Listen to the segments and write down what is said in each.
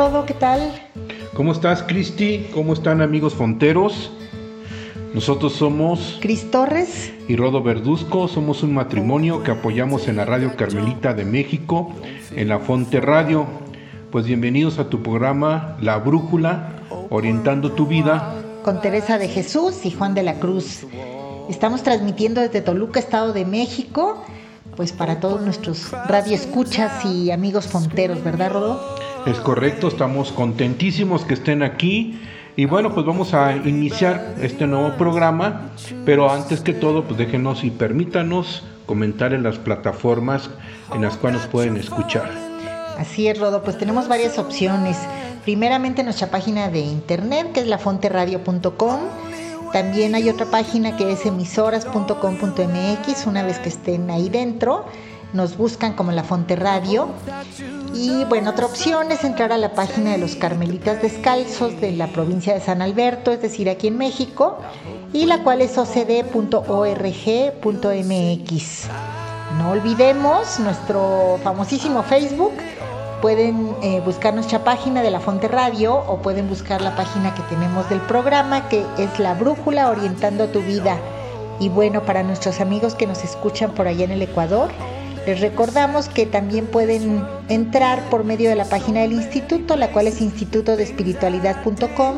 Rodo, ¿qué tal? ¿Cómo estás, Cristi? ¿Cómo están, amigos fonteros? Nosotros somos Cris Torres y Rodo Verduzco. Somos un matrimonio que apoyamos en la Radio Carmelita de México, en la Fonte Radio. Pues bienvenidos a tu programa La Brújula, orientando tu vida. Con Teresa de Jesús y Juan de la Cruz. Estamos transmitiendo desde Toluca, Estado de México, pues para todos nuestros radioescuchas y amigos fonteros, ¿verdad, Rodo? Es correcto, estamos contentísimos que estén aquí. Y bueno, pues vamos a iniciar este nuevo programa, pero antes que todo, pues déjenos y permítanos comentar en las plataformas en las cuales nos pueden escuchar. Así es, Rodo, pues tenemos varias opciones. Primeramente nuestra página de internet, que es lafonteradio.com. También hay otra página que es emisoras.com.mx, una vez que estén ahí dentro nos buscan como La Fonte Radio. Y bueno, otra opción es entrar a la página de los Carmelitas Descalzos de la provincia de San Alberto, es decir, aquí en México, y la cual es ocd.org.mx. No olvidemos nuestro famosísimo Facebook. Pueden eh, buscar nuestra página de La Fonte Radio o pueden buscar la página que tenemos del programa, que es La Brújula Orientando tu Vida. Y bueno, para nuestros amigos que nos escuchan por allá en el Ecuador, les recordamos que también pueden entrar por medio de la página del instituto, la cual es institutodespiritualidad.com.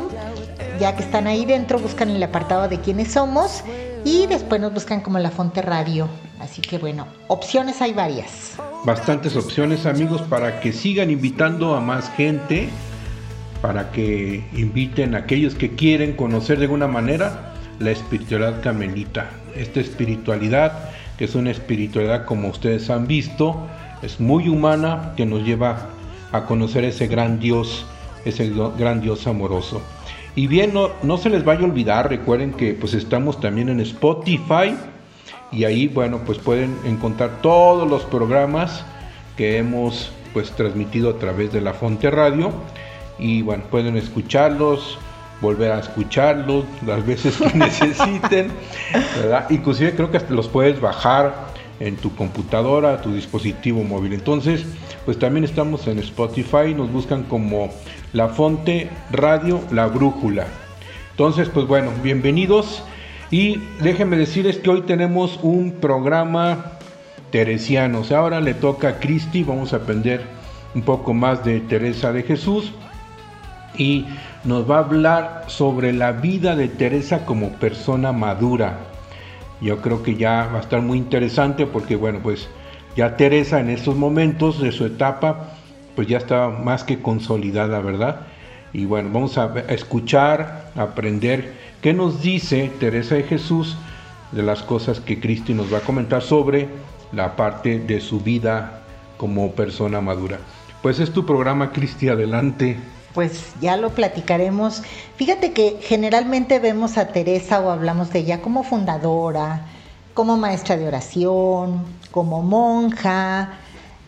Ya que están ahí dentro, buscan el apartado de quiénes somos y después nos buscan como La Fonte Radio. Así que bueno, opciones hay varias. Bastantes opciones amigos para que sigan invitando a más gente, para que inviten a aquellos que quieren conocer de alguna manera la espiritualidad camelita. Esta espiritualidad que es una espiritualidad como ustedes han visto, es muy humana, que nos lleva a conocer ese gran Dios, ese gran Dios amoroso. Y bien, no, no se les vaya a olvidar, recuerden que pues estamos también en Spotify y ahí, bueno, pues pueden encontrar todos los programas que hemos pues transmitido a través de la Fonte Radio y bueno, pueden escucharlos, volver a escucharlos las veces que necesiten, ¿verdad? Inclusive creo que hasta los puedes bajar en tu computadora, tu dispositivo móvil. Entonces, pues también estamos en Spotify, nos buscan como La Fonte Radio La Brújula. Entonces, pues bueno, bienvenidos y déjenme decirles que hoy tenemos un programa teresiano. O sea, ahora le toca a Cristi, vamos a aprender un poco más de Teresa de Jesús y nos va a hablar sobre la vida de Teresa como persona madura. Yo creo que ya va a estar muy interesante porque, bueno, pues ya Teresa en estos momentos de su etapa, pues ya está más que consolidada, ¿verdad? Y bueno, vamos a escuchar, aprender qué nos dice Teresa de Jesús de las cosas que Cristi nos va a comentar sobre la parte de su vida como persona madura. Pues es tu programa, Cristi, adelante pues ya lo platicaremos. Fíjate que generalmente vemos a Teresa o hablamos de ella como fundadora, como maestra de oración, como monja,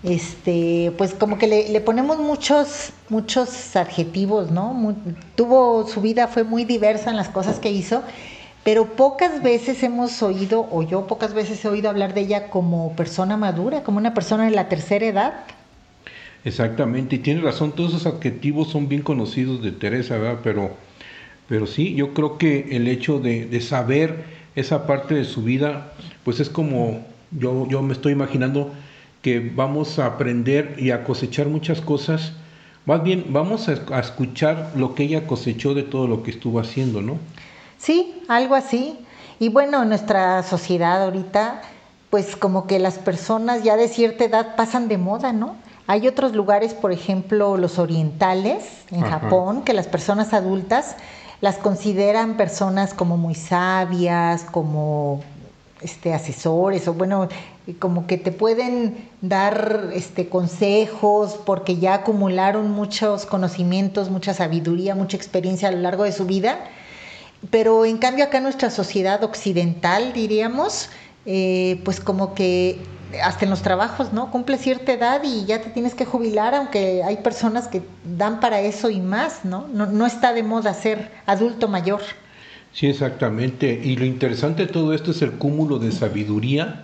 este, pues como que le, ponemos muchos, muchos adjetivos, ¿no? tuvo, su vida fue muy diversa en las cosas que hizo, pero pocas veces hemos oído, o yo pocas veces he oído hablar de ella como persona madura, como una persona de la tercera edad. Exactamente, y tiene razón, todos esos adjetivos son bien conocidos de Teresa, ¿verdad? Pero, pero sí, yo creo que el hecho de, saber esa parte de su vida, pues es como, yo, yo me estoy imaginando que vamos a aprender y a cosechar muchas cosas, más bien vamos a, escuchar lo que ella cosechó de todo lo que estuvo haciendo, ¿no? Sí, algo así. Y bueno, en nuestra sociedad ahorita, pues como que las personas ya de cierta edad pasan de moda, ¿no? Hay otros lugares, por ejemplo, los orientales, en Japón, que las personas adultas las consideran personas como muy sabias, como este, asesores o bueno, como que te pueden dar este, consejos porque ya acumularon muchos conocimientos, mucha sabiduría, mucha experiencia a lo largo de su vida. Pero en cambio acá nuestra sociedad occidental, diríamos, eh, pues como que hasta en los trabajos, ¿no? Cumple cierta edad y ya te tienes que jubilar, aunque hay personas que dan para eso y más, ¿no? No, no está de moda ser adulto mayor. Sí, exactamente. Y lo interesante de todo esto es el cúmulo de sabiduría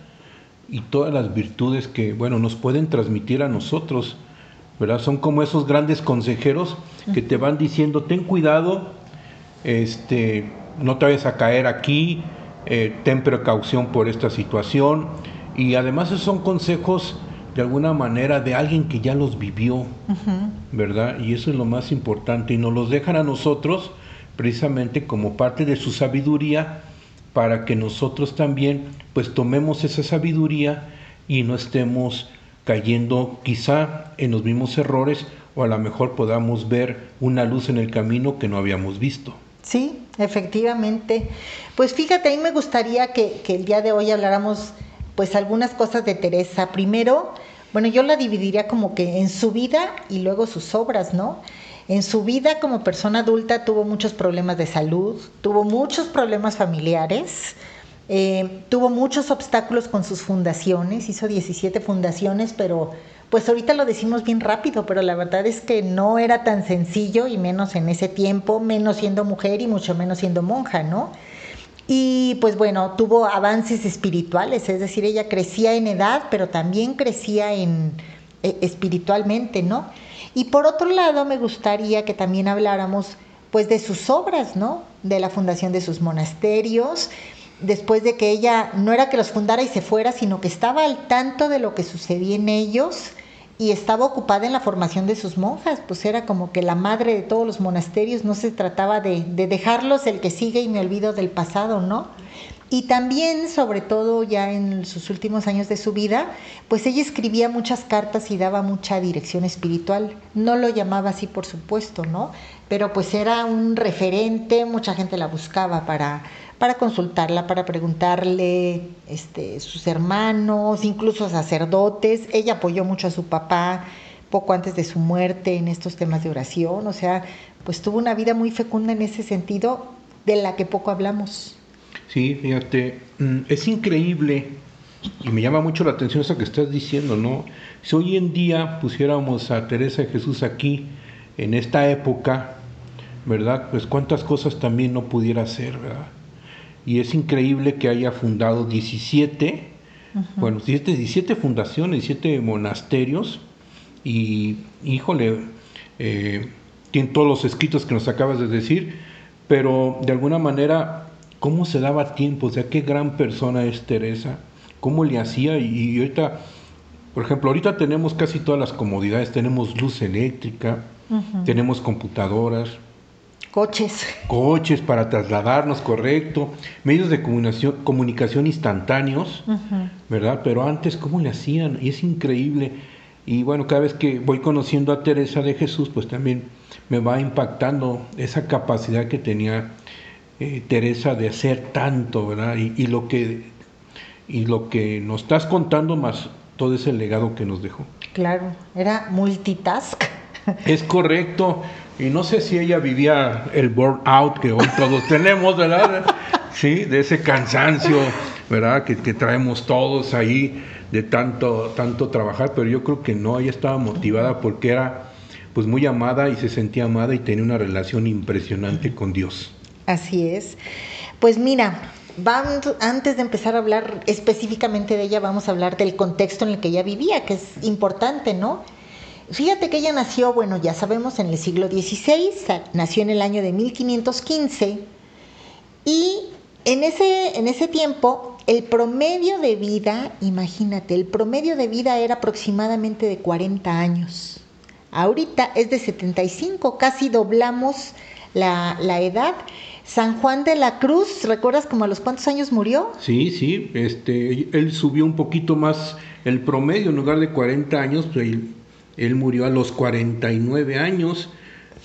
y todas las virtudes que, bueno, nos pueden transmitir a nosotros, ¿verdad? Son como esos grandes consejeros que te van diciendo, ten cuidado, este, no te vayas a caer aquí, eh, ten precaución por esta situación. Y además esos son consejos de alguna manera de alguien que ya los vivió, ¿verdad? Y eso es lo más importante. Y nos los dejan a nosotros precisamente como parte de su sabiduría para que nosotros también pues tomemos esa sabiduría y no estemos cayendo quizá en los mismos errores o a lo mejor podamos ver una luz en el camino que no habíamos visto. Sí, efectivamente. Pues fíjate, a mí me gustaría que, que el día de hoy habláramos pues algunas cosas de Teresa. Primero, bueno, yo la dividiría como que en su vida y luego sus obras, ¿no? En su vida como persona adulta tuvo muchos problemas de salud, tuvo muchos problemas familiares, eh, tuvo muchos obstáculos con sus fundaciones, hizo 17 fundaciones, pero pues ahorita lo decimos bien rápido, pero la verdad es que no era tan sencillo y menos en ese tiempo, menos siendo mujer y mucho menos siendo monja, ¿no? Y pues bueno, tuvo avances espirituales, es decir, ella crecía en edad, pero también crecía en, eh, espiritualmente, ¿no? Y por otro lado, me gustaría que también habláramos pues de sus obras, ¿no? De la fundación de sus monasterios, después de que ella no era que los fundara y se fuera, sino que estaba al tanto de lo que sucedía en ellos y estaba ocupada en la formación de sus monjas, pues era como que la madre de todos los monasterios, no se trataba de, de dejarlos el que sigue y me olvido del pasado, ¿no? Y también, sobre todo ya en sus últimos años de su vida, pues ella escribía muchas cartas y daba mucha dirección espiritual. No lo llamaba así, por supuesto, ¿no? Pero pues era un referente, mucha gente la buscaba para, para consultarla, para preguntarle este, sus hermanos, incluso sacerdotes. Ella apoyó mucho a su papá poco antes de su muerte en estos temas de oración, o sea, pues tuvo una vida muy fecunda en ese sentido de la que poco hablamos. Sí, fíjate, mm, es increíble y me llama mucho la atención eso que estás diciendo, ¿no? Si hoy en día pusiéramos a Teresa de Jesús aquí, en esta época, ¿verdad? Pues cuántas cosas también no pudiera hacer, ¿verdad? Y es increíble que haya fundado 17, bueno, 17, 17 fundaciones, 17 monasterios, y híjole, eh, tiene todos los escritos que nos acabas de decir, pero de alguna manera cómo se daba tiempo, o sea, qué gran persona es Teresa, cómo le hacía y, ahorita, por ejemplo, ahorita tenemos casi todas las comodidades, tenemos luz eléctrica, tenemos computadoras, coches. Coches para trasladarnos, correcto, medios de comunicación, comunicación instantáneos, ¿verdad? Pero antes, ¿cómo le hacían? Y es increíble. Y bueno, cada vez que voy conociendo a Teresa de Jesús, pues también me va impactando esa capacidad que tenía eh, Teresa, de hacer tanto, ¿verdad? Y, lo que, y lo que nos estás contando más todo ese legado que nos dejó. Claro, era multitask. Es correcto. Y no sé si ella vivía el burnout que hoy todos tenemos, ¿verdad? Sí, de ese cansancio, ¿verdad? Que, que, traemos todos ahí de tanto, tanto trabajar, pero yo creo que no, ella estaba motivada porque era pues muy amada y se sentía amada y tenía una relación impresionante con Dios. Así es. Pues mira, antes de empezar a hablar específicamente de ella, vamos a hablar del contexto en el que ella vivía, que es importante, ¿no? Fíjate que ella nació, bueno, ya sabemos, en el siglo XVI, nació en el año de 1515 y en ese, en ese tiempo el promedio de vida, imagínate, el promedio de vida era aproximadamente de 40 años. Ahorita es de 75, casi doblamos la, la edad San Juan de la Cruz, ¿recuerdas como a los cuántos años murió? Sí, sí, este, él subió un poquito más el promedio, en lugar de 40 años, pues él, murió a los 49 años.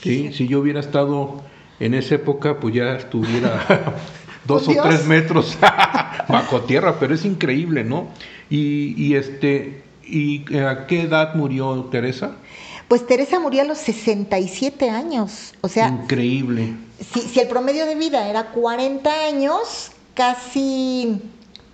¿sí? Si yo hubiera estado en esa época, pues ya estuviera dos o tres metros bajo tierra, pero es increíble, ¿no? Y, y este, ¿y a qué edad murió Teresa? Pues Teresa murió a los 67 años, o sea... Increíble. Si, si el promedio de vida era 40 años, casi,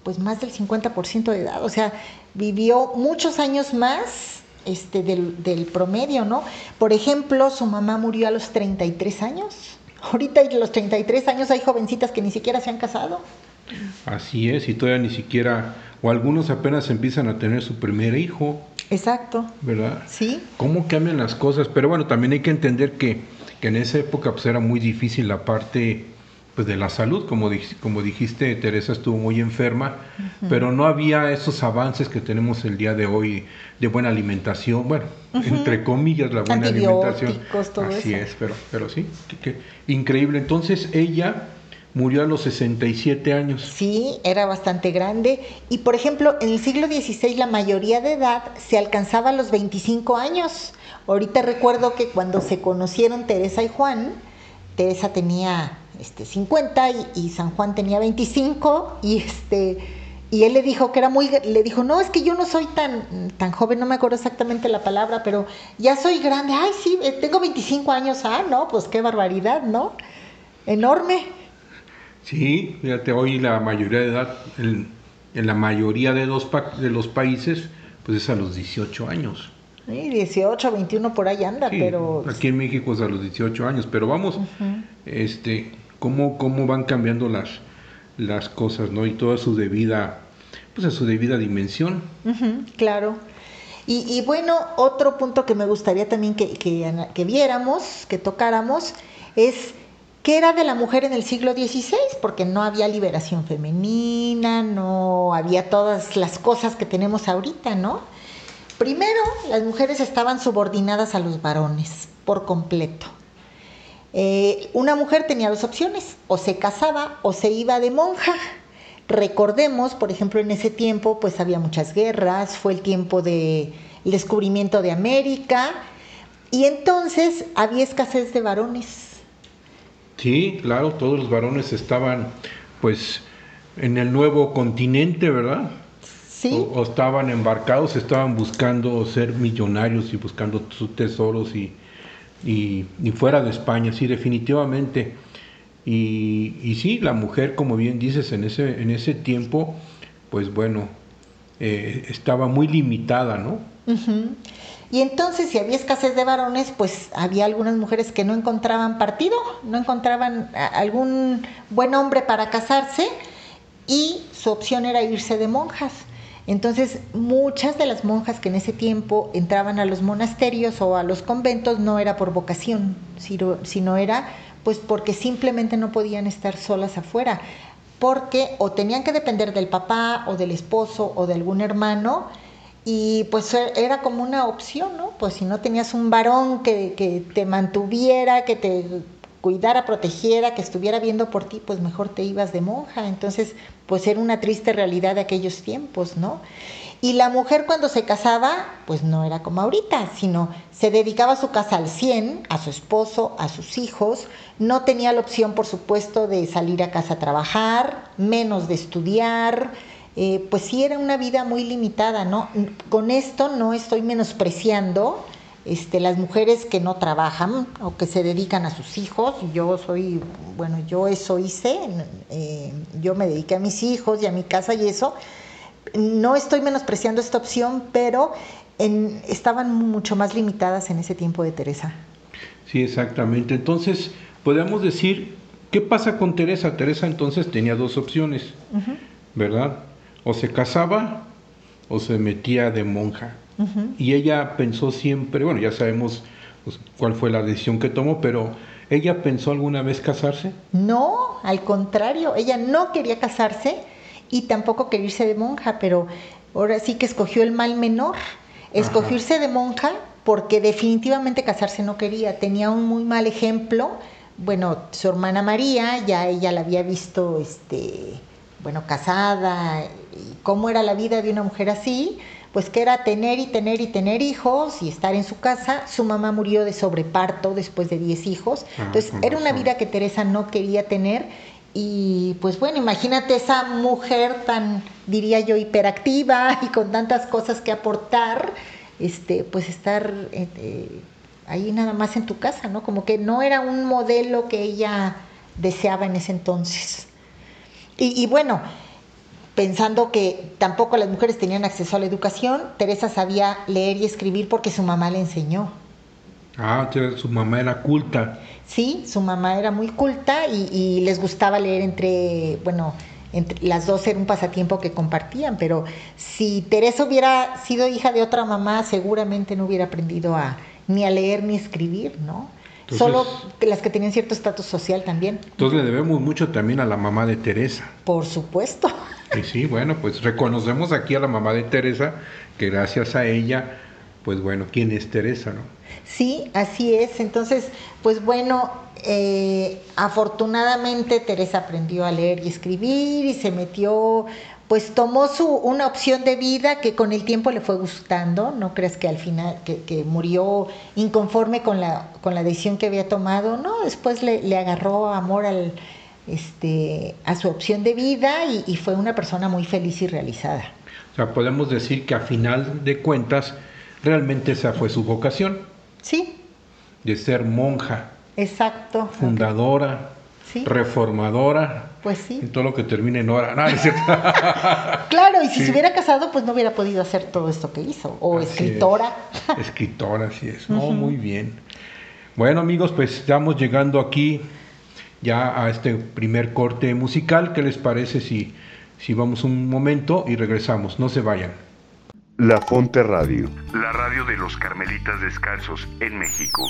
pues más del 50% de edad, o sea, vivió muchos años más este, del, del, promedio, ¿no? Por ejemplo, su mamá murió a los 33 años. Ahorita a los 33 años hay jovencitas que ni siquiera se han casado. Así es, y todavía ni siquiera, o algunos apenas empiezan a tener su primer hijo. Exacto. ¿Verdad? Sí. ¿Cómo cambian las cosas? Pero bueno, también hay que entender que, que en esa época pues era muy difícil la parte pues de la salud, como, como dijiste, Teresa estuvo muy enferma, pero no había esos avances que tenemos el día de hoy de buena alimentación, bueno, entre comillas la buena alimentación. Todo Así es, pero, pero sí, increíble. Entonces ella murió a los 67 años. Sí, era bastante grande. Y por ejemplo, en el siglo XVI la mayoría de edad se alcanzaba a los 25 años. Ahorita recuerdo que cuando se conocieron Teresa y Juan, Teresa tenía este, 50 y, San Juan tenía 25 y este y él le dijo que era muy le dijo no es que yo no soy tan tan joven no me acuerdo exactamente la palabra pero ya soy grande ay sí eh, tengo 25 años ah no pues qué barbaridad no enorme sí fíjate hoy la mayoría de edad en, la mayoría de los de los países pues es a los 18 años Sí, 18, 21 por ahí anda, pero... Aquí en México es a los 18 años, pero vamos, este, cómo, cómo van cambiando las, las cosas, ¿no? Y toda su debida, pues a su debida dimensión. claro. Y, bueno, otro punto que me gustaría también que, que, viéramos, que tocáramos, es qué era de la mujer en el siglo XVI, porque no había liberación femenina, no había todas las cosas que tenemos ahorita, ¿no? Primero, las mujeres estaban subordinadas a los varones por completo. Eh, una mujer tenía dos opciones, o se casaba o se iba de monja. Recordemos, por ejemplo, en ese tiempo pues había muchas guerras, fue el tiempo del descubrimiento de América y entonces había escasez de varones. Sí, claro, todos los varones estaban pues en el nuevo continente, ¿verdad? Sí. O, o estaban embarcados, estaban buscando ser millonarios y buscando sus tesoros y, y, fuera de España, sí, definitivamente. Y, y, sí, la mujer, como bien dices, en ese, en ese tiempo, pues bueno, eh, estaba muy limitada, ¿no? Y entonces, si había escasez de varones, pues había algunas mujeres que no encontraban partido, no encontraban algún buen hombre para casarse y su opción era irse de monjas. Entonces, muchas de las monjas que en ese tiempo entraban a los monasterios o a los conventos no era por vocación, sino, era pues porque simplemente no podían estar solas afuera, porque o tenían que depender del papá o del esposo o de algún hermano, y pues e, era como una opción, ¿no? Pues si no tenías un varón que, te mantuviera, que te cuidara, protegiera, que estuviera viendo por ti, pues mejor te ibas de monja. Entonces, pues era una triste realidad de aquellos tiempos, ¿no? Y la mujer cuando se casaba, pues no era como ahorita, sino se dedicaba a su casa al 100, a su esposo, a sus hijos, no tenía la opción, por supuesto, de salir a casa a trabajar, menos de estudiar, eh, pues sí era una vida muy limitada, ¿no? Con esto no estoy menospreciando este, las mujeres que no trabajan o que se dedican a sus hijos. Yo soy, bueno, yo eso hice, eh, yo me dediqué a mis hijos y a mi casa y eso. No estoy menospreciando esta opción, pero estaban mucho más limitadas en ese tiempo de Teresa. Sí, exactamente. Entonces, podemos decir, ¿qué pasa con Teresa? Teresa entonces tenía dos opciones, ¿verdad? O se casaba o se metía de monja. Y ella pensó siempre, bueno, ya sabemos pues, cuál fue la decisión que tomó, pero ¿ella pensó alguna vez casarse? No, al contrario, ella no quería casarse y tampoco quería irse de monja, pero ahora sí que escogió el mal menor. Escogió irse de monja porque definitivamente casarse no quería, tenía un muy mal ejemplo. Bueno, su hermana María, ya ella la había visto, este, bueno, casada, cómo era la vida de una mujer así, pues que era tener y tener y tener hijos y estar en su casa. Su mamá murió de sobreparto después de 10 hijos. Ah, Entonces era una vida que Teresa no quería tener Y pues bueno, imagínate esa mujer tan, diría yo, hiperactiva y con tantas cosas que aportar, este, pues estar eh, ahí nada más en tu casa, ¿no? Como que no era un modelo que ella deseaba en ese entonces. Y, y bueno, pensando que tampoco las mujeres tenían acceso a la educación, Teresa sabía leer y escribir porque su mamá le enseñó. Ah, su mamá era culta. Sí, su mamá era muy culta y, les gustaba leer entre, bueno, entre las dos era un pasatiempo que compartían, pero si Teresa hubiera sido hija de otra mamá, seguramente no hubiera aprendido a ni a leer ni a escribir, ¿no? Solo las que tenían cierto estatus social también. Entonces le debemos mucho también a la mamá de Teresa. Por supuesto. Y sí, bueno, pues reconocemos aquí a la mamá de Teresa, que gracias a ella, pues bueno, ¿quién es Teresa, no? Sí, así es. Entonces, pues bueno, eh, afortunadamente Teresa aprendió a leer y escribir y se metió, pues tomó su, una opción de vida que con el tiempo le fue gustando. No crees que al final, que, murió inconforme con la, con la decisión que había tomado. No, después le, le agarró amor al, este, a su opción de vida y, y fue una persona muy feliz y realizada. O sea, podemos decir que a final de cuentas, realmente esa fue su vocación Sí. De ser monja. Exacto. Fundadora. Sí. Reformadora. Pues sí. Y todo lo que termine en hora. No, es claro, y si se hubiera casado, pues no hubiera podido hacer todo esto que hizo. O escritora. escritora, sí es. muy bien. Bueno, amigos, pues estamos llegando aquí ya a este primer corte musical. ¿Qué les parece si, si vamos un momento y regresamos? No se vayan. La Fonte Radio. La radio de los Carmelitas Descalzos en México.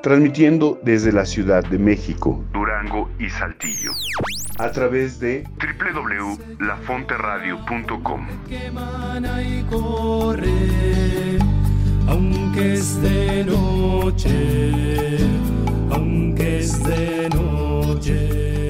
Transmitiendo desde la Ciudad de México, Durango y Saltillo. A través de www.lafonteradio.com. Aunque es de noche, aunque es de noche.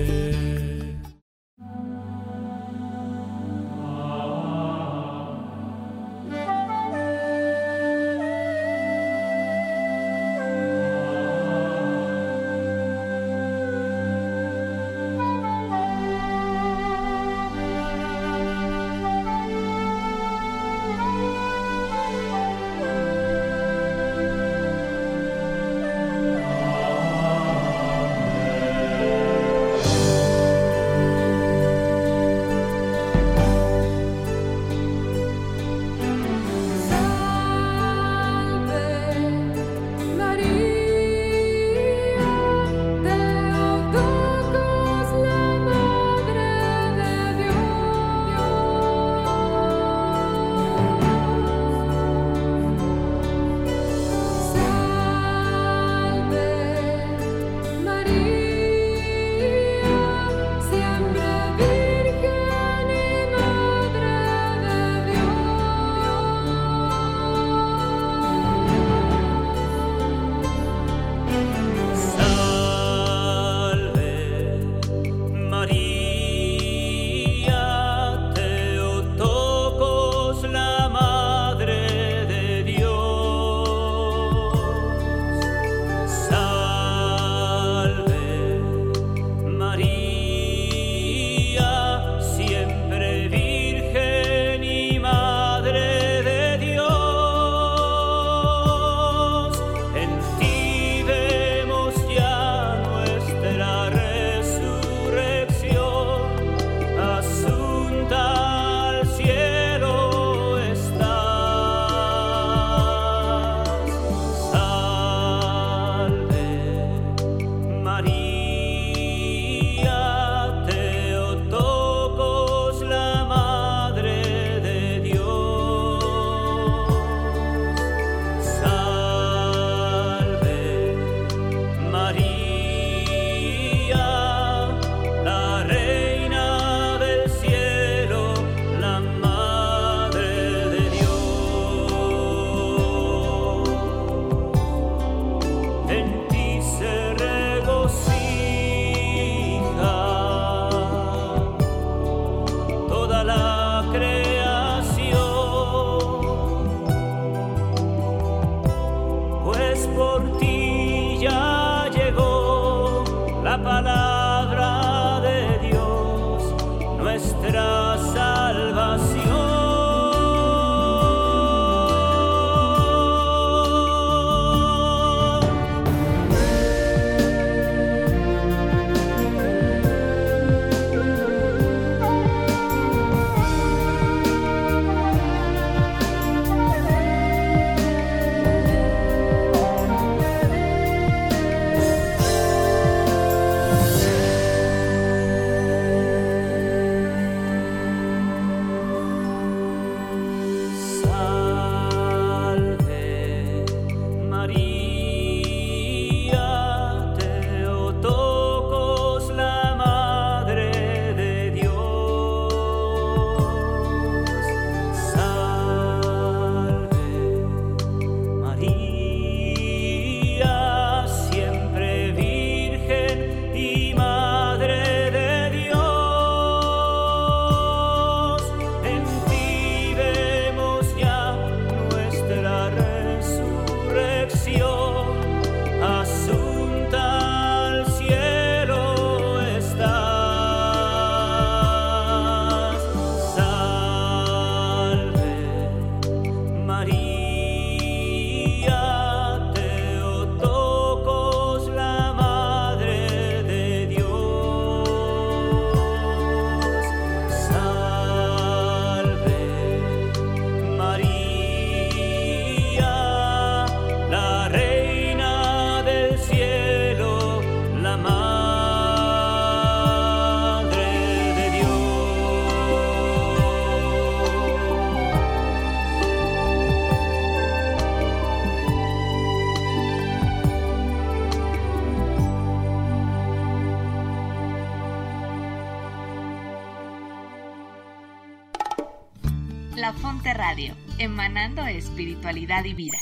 Espiritualidad y vida.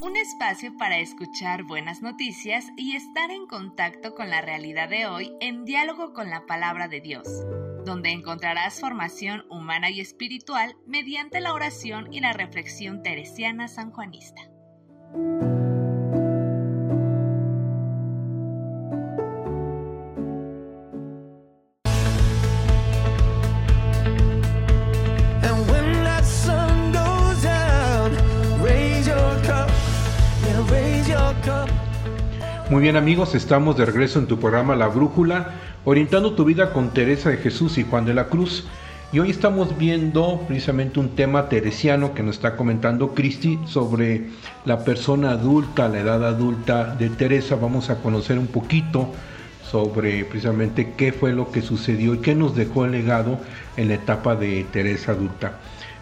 Un espacio para escuchar buenas noticias y estar en contacto con la realidad de hoy en diálogo con la palabra de Dios, donde encontrarás formación humana y espiritual mediante la oración y la reflexión teresiana sanjuanista. Muy bien amigos, estamos de regreso en tu programa La Brújula, orientando tu vida con Teresa de Jesús y Juan de la Cruz. Y hoy estamos viendo precisamente un tema teresiano que nos está comentando Cristi sobre la persona adulta, la edad adulta de Teresa. Vamos a conocer un poquito sobre precisamente qué fue lo que sucedió y qué nos dejó el legado en la etapa de Teresa adulta.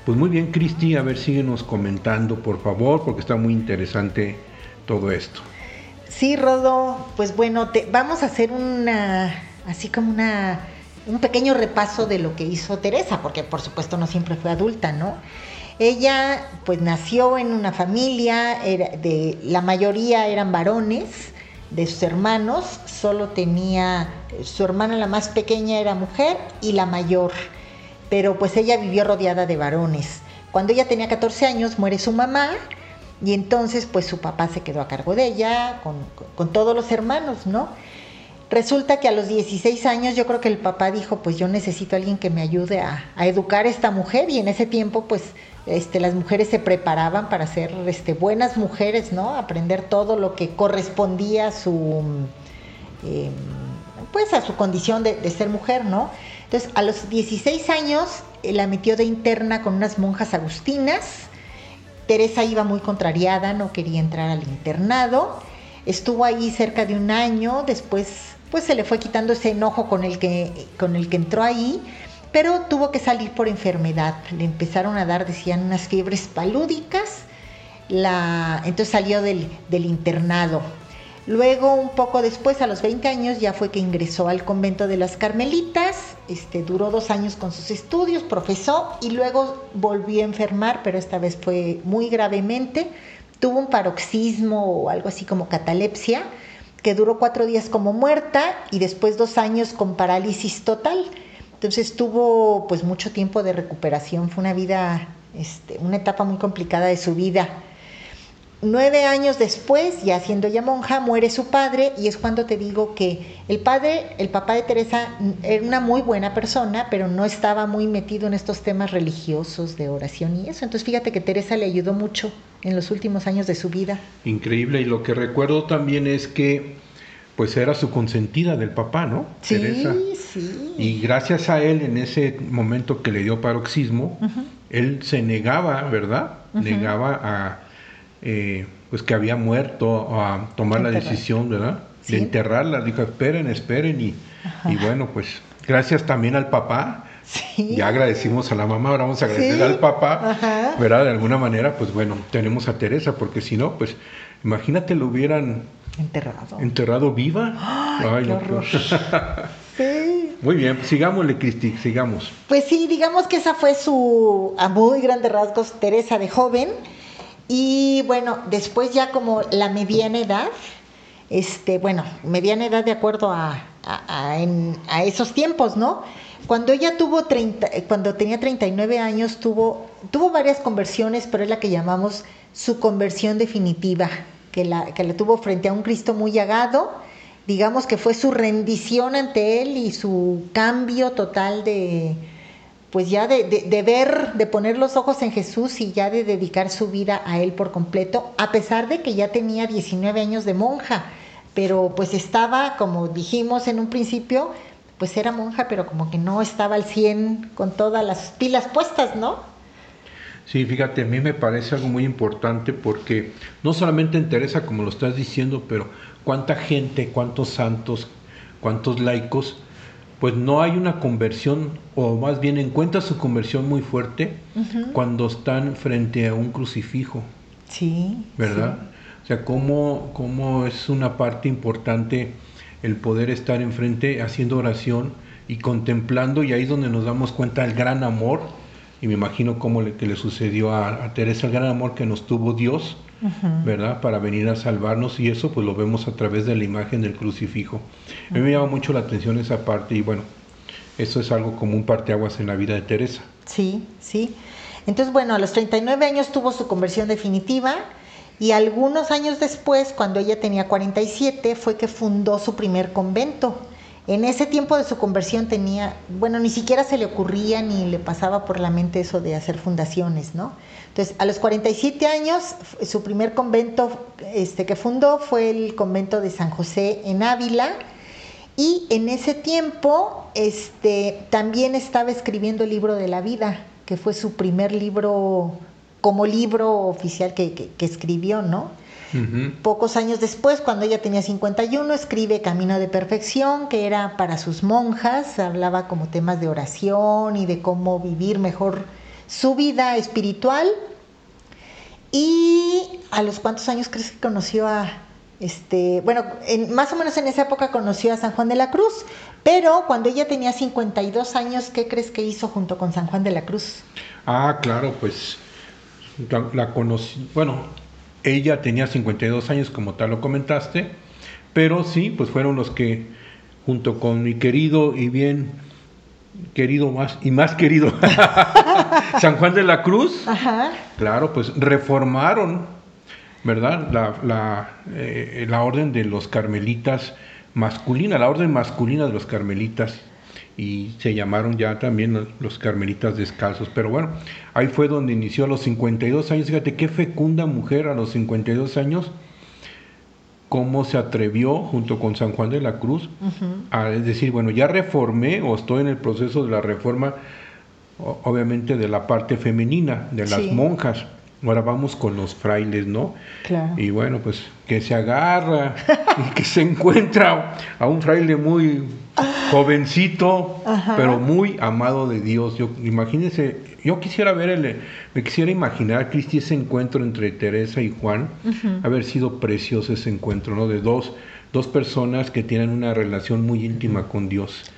Pues muy bien, Cristi, a ver, síguenos comentando, por favor, porque está muy interesante todo esto. Sí, Rodo, pues bueno, te, vamos a hacer una, así como una, un pequeño repaso de lo que hizo Teresa, porque por supuesto no siempre fue adulta, ¿no? Ella pues nació en una familia, de, la mayoría eran varones de sus hermanos, solo tenía, su hermana la más pequeña era mujer y la mayor, pero pues ella vivió rodeada de varones. Cuando ella tenía 14 años muere su mamá y entonces pues su papá se quedó a cargo de ella con, todos los hermanos, ¿no? Resulta que a los 16 años yo creo que el papá dijo, pues yo necesito a alguien que me ayude a, educar a esta mujer y en ese tiempo pues este, las mujeres se preparaban para ser este, buenas mujeres, ¿no? Aprender todo lo que correspondía a su, eh, pues a su condición de, de, ser mujer, ¿no? Entonces a los 16 años eh, la metió de interna con unas monjas agustinas. Teresa iba muy contrariada, no quería entrar al internado. Estuvo ahí cerca de un año, después pues se le fue quitando ese enojo con el que, con el que entró ahí, pero tuvo que salir por enfermedad. Le empezaron a dar, decían, unas fiebres palúdicas. La, entonces salió del, del internado. Luego, un poco después, a los 20 años, ya fue que ingresó al convento de las Carmelitas, este, duró dos años con sus estudios, profesó y luego volvió a enfermar, pero esta vez fue muy gravemente. Tuvo un paroxismo o algo así como catalepsia, que duró cuatro días como muerta y después dos años con parálisis total. Entonces tuvo pues mucho tiempo de recuperación, fue una vida, este, una etapa muy complicada de su vida. Nueve años después, ya siendo ya monja, muere su padre y es cuando te digo que el padre, el papá de Teresa, era una muy buena persona, pero no estaba muy metido en estos temas religiosos de oración y eso. Entonces fíjate que Teresa le ayudó mucho en los últimos años de su vida. Increíble y lo que recuerdo también es que pues era su consentida del papá, ¿no? Sí, Teresa. sí. Y gracias a él en ese momento que le dio paroxismo, uh -huh. él se negaba, ¿verdad? Uh -huh. Negaba a eh, pues que había muerto a tomar la decisión, ¿verdad? ¿Sí? De enterrarla. Dijo, esperen, esperen. Y, y, bueno, pues gracias también al papá. Sí. Ya agradecimos a la mamá, ahora vamos a agradecer sí. al papá, Ajá. ¿verdad? De alguna manera, pues bueno, tenemos a Teresa, porque si no, pues imagínate lo hubieran enterrado, enterrado viva. Ay, Ay horror. sí. Muy bien, sigámosle, Cristi, sigamos. Pues sí, digamos que esa fue su, a muy grandes rasgos, Teresa de joven. Y bueno, después ya como la mediana edad, este, bueno, mediana edad de acuerdo a, a, esos tiempos, ¿no? Cuando ella tuvo 30, cuando tenía 39 años, tuvo, tuvo varias conversiones, pero es la que llamamos su conversión definitiva, que la, que la tuvo frente a un Cristo muy llagado, digamos que fue su rendición ante él y su cambio total de, pues ya de, de, ver, de poner los ojos en Jesús y ya de dedicar su vida a Él por completo, a pesar de que ya tenía 19 años de monja, pero pues estaba, como dijimos en un principio, pues era monja, pero como que no estaba al 100 con todas las pilas puestas, ¿no? Sí, fíjate, a mí me parece algo muy importante porque no solamente en Teresa, como lo estás diciendo, pero cuánta gente, cuántos santos, cuántos laicos, pues no hay una conversión, o más bien encuentra su conversión muy fuerte uh -huh. cuando están frente a un crucifijo. Sí. ¿Verdad? Sí. O sea, cómo, cómo es una parte importante el poder estar enfrente haciendo oración y contemplando, y ahí es donde nos damos cuenta del gran amor y me imagino cómo le, que le sucedió a, a Teresa, el gran amor que nos tuvo Dios, ¿verdad? Para venir a salvarnos y eso pues lo vemos a través de la imagen del crucifijo. A mí me llama mucho la atención esa parte y bueno, eso es algo como un parteaguas en la vida de Teresa. Sí, sí. Entonces, bueno, a los 39 años tuvo su conversión definitiva y algunos años después, cuando ella tenía 47, fue que fundó su primer convento. En ese tiempo de su conversión tenía, bueno, ni siquiera se le ocurría ni le pasaba por la mente eso de hacer fundaciones, ¿no? Entonces, a los 47 años, su primer convento este, que fundó fue el convento de San José en Ávila. Y en ese tiempo este, también estaba escribiendo el libro de la vida, que fue su primer libro como libro oficial que escribió, ¿no? Pocos años después, cuando ella tenía 51, escribe Camino de Perfección, que era para sus monjas, hablaba como temas de oración y de cómo vivir mejor su vida espiritual. Y a los cuántos años crees que conoció a, este, bueno, en- más o menos en esa época conoció a San Juan de la Cruz, pero cuando ella tenía 52 años, ¿qué crees que hizo junto con San Juan de la Cruz? Ah, claro, pues la, la conocí, bueno, ella tenía 52 años como tal lo comentaste, pero sí, pues fueron los que junto con mi querido y bien querido más y más querido San Juan de la Cruz, Ajá. claro, pues reformaron, ¿verdad? La, la, eh, la orden de los carmelitas masculina, la orden masculina de los carmelitas y se llamaron ya también los carmelitas descalzos. Pero bueno, ahí fue donde inició a los 52 años. Fíjate qué fecunda mujer a los 52 años, cómo se atrevió junto con San Juan de la Cruz a decir, bueno, ya reformé o estoy en el proceso de la reforma, obviamente de la parte femenina, de las Sí. monjas. Ahora vamos con los frailes, ¿no? Claro. Y bueno, pues que se agarra y que se encuentra a un fraile muy jovencito, Ajá. pero muy amado de Dios. Yo imagínense, yo quisiera ver el, me quisiera imaginar, Cristi, ese encuentro entre Teresa y Juan, haber sido precioso ese encuentro, ¿no? De dos, dos personas que tienen una relación muy íntima con Dios.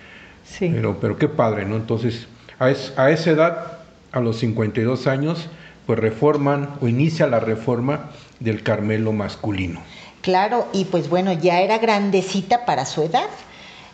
Sí. Pero, pero qué padre, ¿no? Entonces, a, es- a esa edad, a los 52 años, pues reforman o inicia la reforma del Carmelo masculino. Claro, y pues bueno, ya era grandecita para su edad.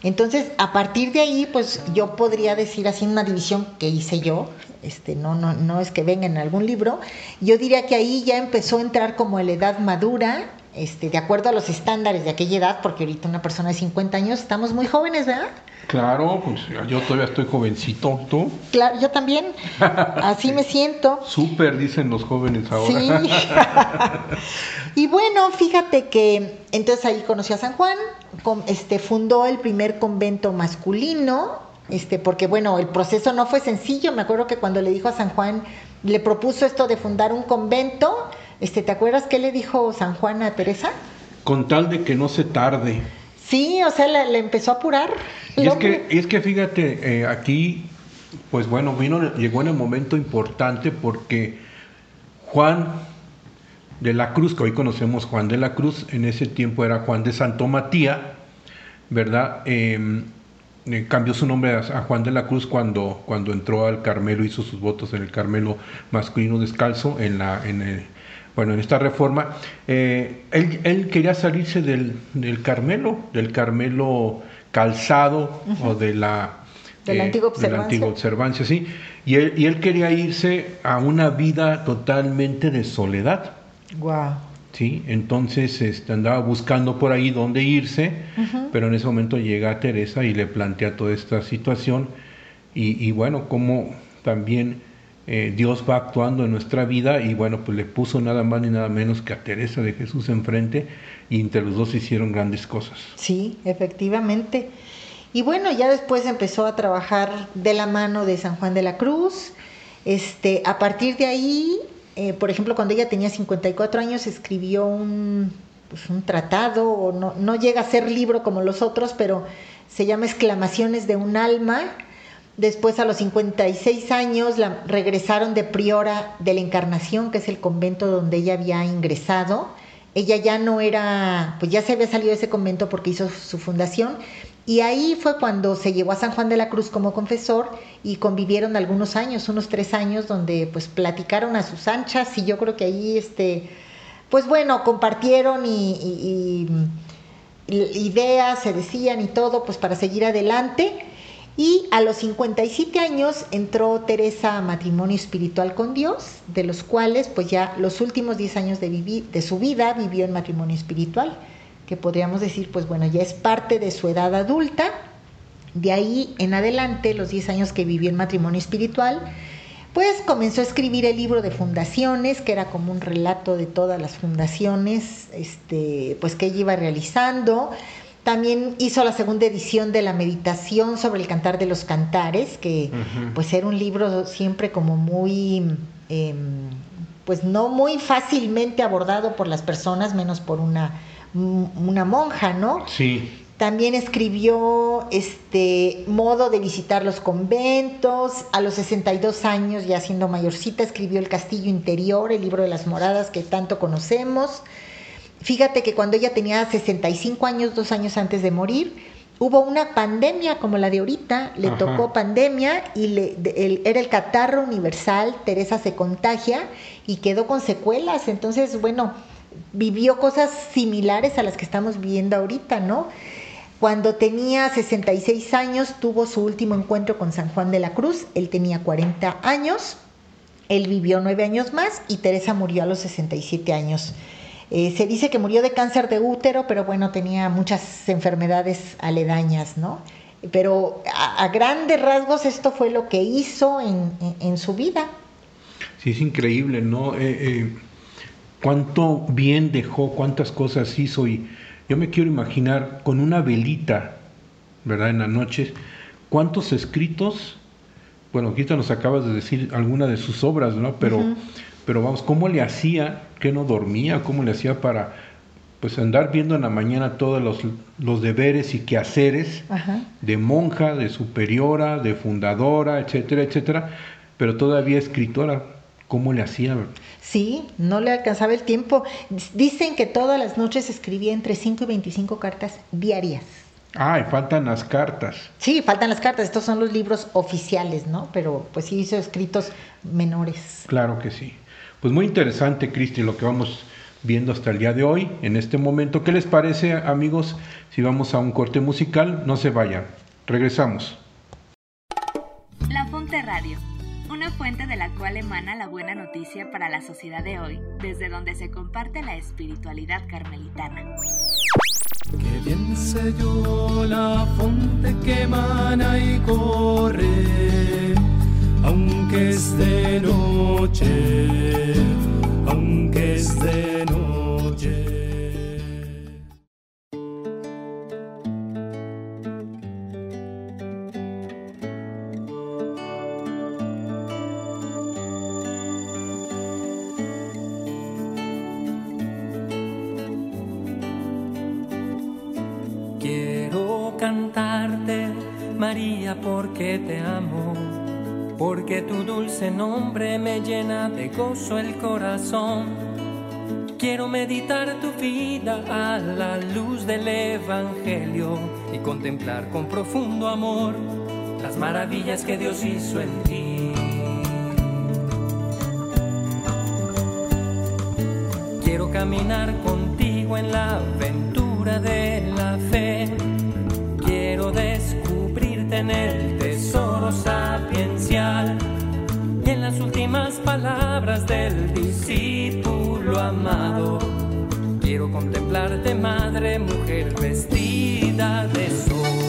Entonces, a partir de ahí, pues yo podría decir así una división que hice yo, este, no, no, no es que venga en algún libro, yo diría que ahí ya empezó a entrar como la edad madura, este, de acuerdo a los estándares de aquella edad, porque ahorita una persona de 50 años, estamos muy jóvenes, ¿verdad? Claro, pues yo todavía estoy jovencito, tú. Claro, yo también, así me siento. Súper, dicen los jóvenes ahora. Sí. y bueno, fíjate que entonces ahí conoció a San Juan, este, fundó el primer convento masculino, este, porque bueno, el proceso no fue sencillo. Me acuerdo que cuando le dijo a San Juan, le propuso esto de fundar un convento, este, ¿te acuerdas qué le dijo San Juan a Teresa? Con tal de que no se tarde. Sí, o sea, le, le empezó a apurar. Y es que, y es que fíjate, eh, aquí, pues bueno, vino, llegó en el momento importante porque Juan de la Cruz, que hoy conocemos Juan de la Cruz, en ese tiempo era Juan de Santo Matías, ¿verdad? Eh, eh, cambió su nombre a, a Juan de la Cruz cuando, cuando entró al Carmelo, hizo sus votos en el Carmelo masculino descalzo, en la, en el- bueno, en esta reforma. Eh, él, él quería salirse del, del Carmelo, del Carmelo calzado o de la De la antigua de la antigua observancia. sí. Y él, y él quería irse a una vida totalmente de soledad. Guau. ¿sí? Entonces este, andaba buscando por ahí dónde irse, pero en ese momento llega Teresa y le plantea toda esta situación y, y bueno, como también eh, Dios va actuando en nuestra vida y bueno, pues le puso nada más ni nada menos que a Teresa de Jesús enfrente y entre los dos hicieron grandes cosas. Sí, efectivamente. Y bueno, ya después empezó a trabajar de la mano de San Juan de la Cruz. Este, a partir de ahí, eh, por ejemplo, cuando ella tenía 54 años, escribió un, pues, un tratado, o no, no llega a ser libro como los otros, pero se llama Exclamaciones de un alma. Después, a los 56 años, la regresaron de priora de la Encarnación, que es el convento donde ella había ingresado ella ya no era, pues ya se había salido de ese convento porque hizo su fundación Y ahí fue cuando se llevó a San Juan de la Cruz como confesor y convivieron algunos años, unos tres años, donde pues platicaron a sus anchas y yo creo que ahí, este, pues bueno, compartieron y, y- y ideas, se decían y todo, pues para seguir adelante. Y a los 57 años entró Teresa a matrimonio espiritual con Dios, de los cuales pues ya los últimos 10 años de, su vida vivió en matrimonio espiritual, que podríamos decir pues bueno, ya es parte de su edad adulta. De ahí en adelante, los 10 años que vivió en matrimonio espiritual, pues comenzó a escribir el libro de fundaciones, que era como un relato de todas las fundaciones, este, pues que ella iba realizando. También hizo la segunda edición de la meditación sobre el cantar de los cantares, que pues era un libro siempre como muy, em, pues no muy fácilmente abordado por las personas, menos por una, una monja, ¿no? Sí, También escribió este modo de visitar los conventos. A los 62 años, ya siendo mayorcita, escribió El Castillo Interior, el libro de las moradas que tanto conocemos. Fíjate que cuando ella tenía 65 años, dos años antes de morir, hubo una pandemia como la de ahorita, le Ajá. tocó pandemia y le, de- el- era el catarro universal, Teresa se contagia y quedó con secuelas. Entonces, bueno, vivió cosas similares a las que estamos viviendo ahorita, ¿no? Cuando tenía 66 años tuvo su último encuentro con San Juan de la Cruz, él tenía 40 años, él vivió nueve años más y Teresa murió a los 67 años. Eh, se dice que murió de cáncer de útero, pero bueno, tenía muchas enfermedades aledañas, ¿no? Pero a, a grandes rasgos esto fue lo que hizo en, en- en su vida. sí, es increíble, ¿no? Eh, eh, cuánto bien dejó, cuántas cosas hizo y yo me quiero imaginar con una velita, ¿verdad? En la noche, cuántos escritos, bueno, ahorita nos acabas de decir alguna de sus obras, ¿no? Pero, pero vamos, ¿cómo le hacía que no dormía? ¿Cómo le hacía para, pues, andar viendo en la mañana todos los, los deberes y quehaceres? Ajá. de monja, de superiora, de fundadora, etcétera, etcétera, pero todavía escritora. ¿Cómo le hacía? Sí, no le alcanzaba el tiempo. Dicen que todas las noches escribía entre 5 y 25 cartas diarias. Ah, y faltan las cartas. Sí, faltan las cartas, estos son los libros oficiales, ¿no? Pero pues sí hizo escritos menores. Claro que sí. Pues muy interesante, Cristi, lo que vamos viendo hasta el día de hoy, en este momento. ¿Qué les parece, amigos, si vamos a un corte musical? No se vayan. Regresamos. La Fonte Radio, una fuente de la cual emana la buena noticia para la sociedad de hoy, desde donde se comparte la espiritualidad carmelitana. Que bien sé yo la fuente que emana y corre, aunque es de noche, aunque es de noche. Quiero cantarte, María, porque te amo, porque tu dulce nombre me llena de gozo el corazón. Quiero meditar tu vida a la luz del Evangelio y contemplar con profundo amor las maravillas que Dios hizo en ti. Quiero caminar contigo en la aventura de la fe. Quiero descubrirte en el tesoro sapiencial y en las últimas palabras del discípulo amado. Quiero contemplarte, madre, mujer vestida de sol.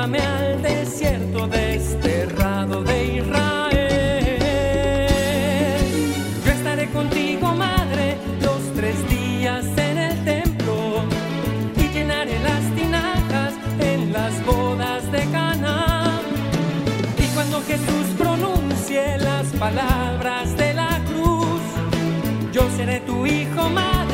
llévame al desierto desterrado de Israel. Yo estaré contigo, madre, los tres días en el templo y llenaré las tinajas en las bodas de Cana. Y cuando Jesús pronuncie las palabras de la cruz, yo seré tu hijo, madre.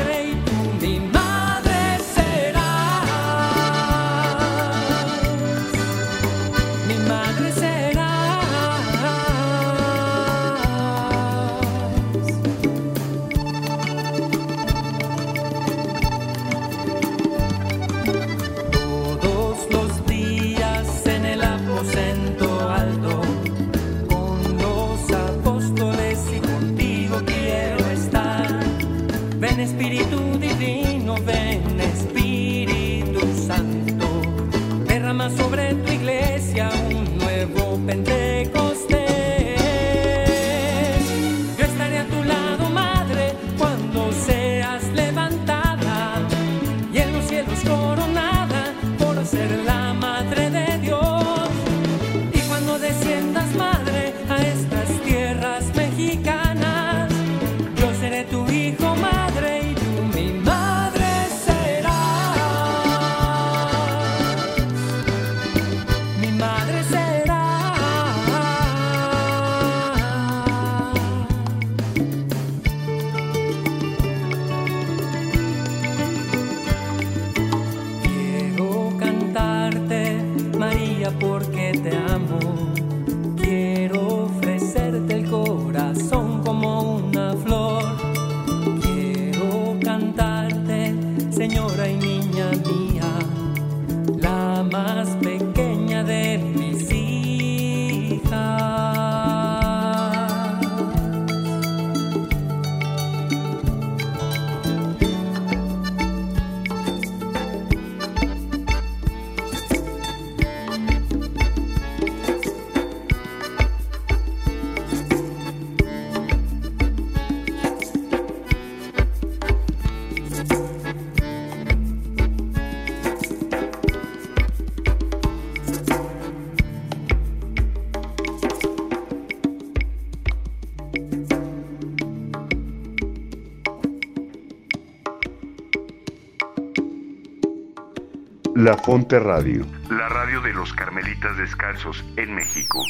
La Fonte Radio, La radio de los Carmelitas Descalzos en México,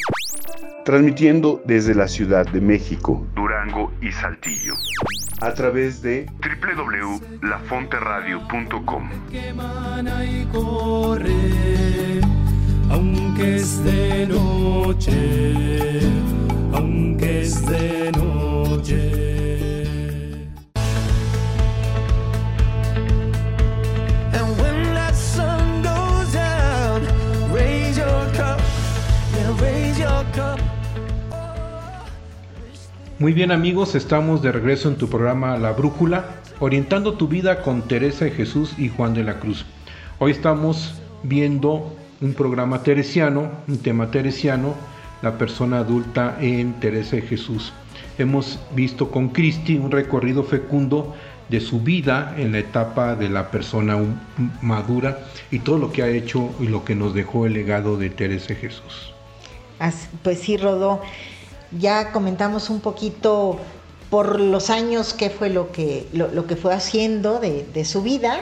transmitiendo desde la Ciudad de México Durango y Saltillo. a través de www.lafonteradio.com. aunque es de noche, aunque es de noche. Muy bien amigos, estamos de regreso en tu programa La Brújula, orientando tu vida con Teresa de Jesús y Juan de la Cruz. Hoy estamos viendo un programa teresiano, un tema teresiano, la persona adulta en Teresa de Jesús. Hemos visto con Cristi un recorrido fecundo de su vida en la etapa de la persona madura y todo lo que ha hecho y lo que nos dejó el legado de Teresa de Jesús. Pues sí, Rodó, ya comentamos un poquito por los años qué fue lo que, lo, que fue haciendo de, su vida,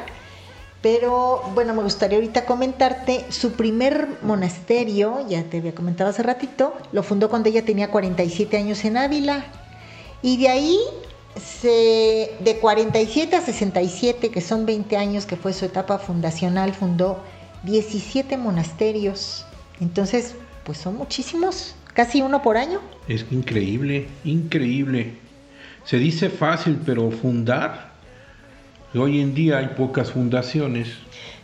pero bueno, me gustaría ahorita comentarte, su primer monasterio, ya te había comentado hace ratito, lo fundó cuando ella tenía 47 años en Ávila, y de ahí, de 47 a 67, que son 20 años que fue su etapa fundacional, fundó 17 monasterios. Entonces, pues son muchísimos, casi uno por año. Es increíble, increíble. Se dice fácil, pero fundar, hoy en día hay pocas fundaciones.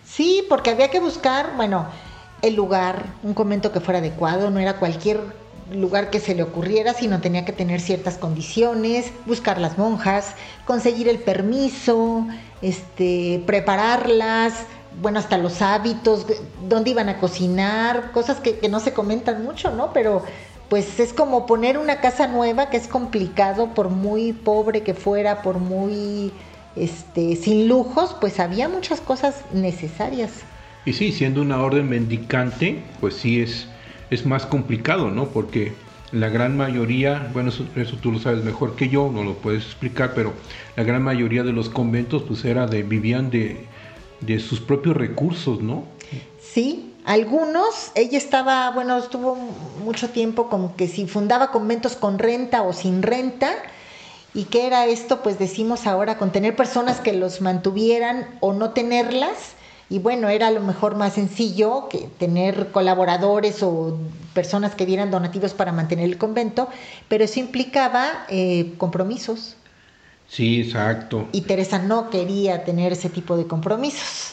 Sí, porque había que buscar, bueno, el lugar, un convento que fuera adecuado, no era cualquier lugar que se le ocurriera, sino tenía que tener ciertas condiciones, buscar las monjas, conseguir el permiso, este, prepararlas, bueno, hasta los hábitos, dónde iban a cocinar, cosas que, que no se comentan mucho, ¿no? Pero pues es como poner una casa nueva que es complicado, por muy pobre que fuera, por muy este, sin lujos, pues había muchas cosas necesarias. Y sí, siendo una orden mendicante, pues sí es, es más complicado, ¿no? Porque la gran mayoría, bueno, eso, eso tú lo sabes mejor que yo, no lo puedes explicar, pero la gran mayoría de los conventos, pues era de, vivían de, de sus propios recursos, ¿no? Sí, algunos, ella estaba, bueno, estuvo mucho tiempo como que si fundaba conventos con renta o sin renta, ¿Y qué era esto? Pues decimos ahora con tener personas que los mantuvieran o no tenerlas. Y bueno, era a lo mejor más sencillo que tener colaboradores o personas que dieran donativos para mantener el convento, pero eso implicaba eh, compromisos. Sí, exacto. Y Teresa no quería tener ese tipo de compromisos.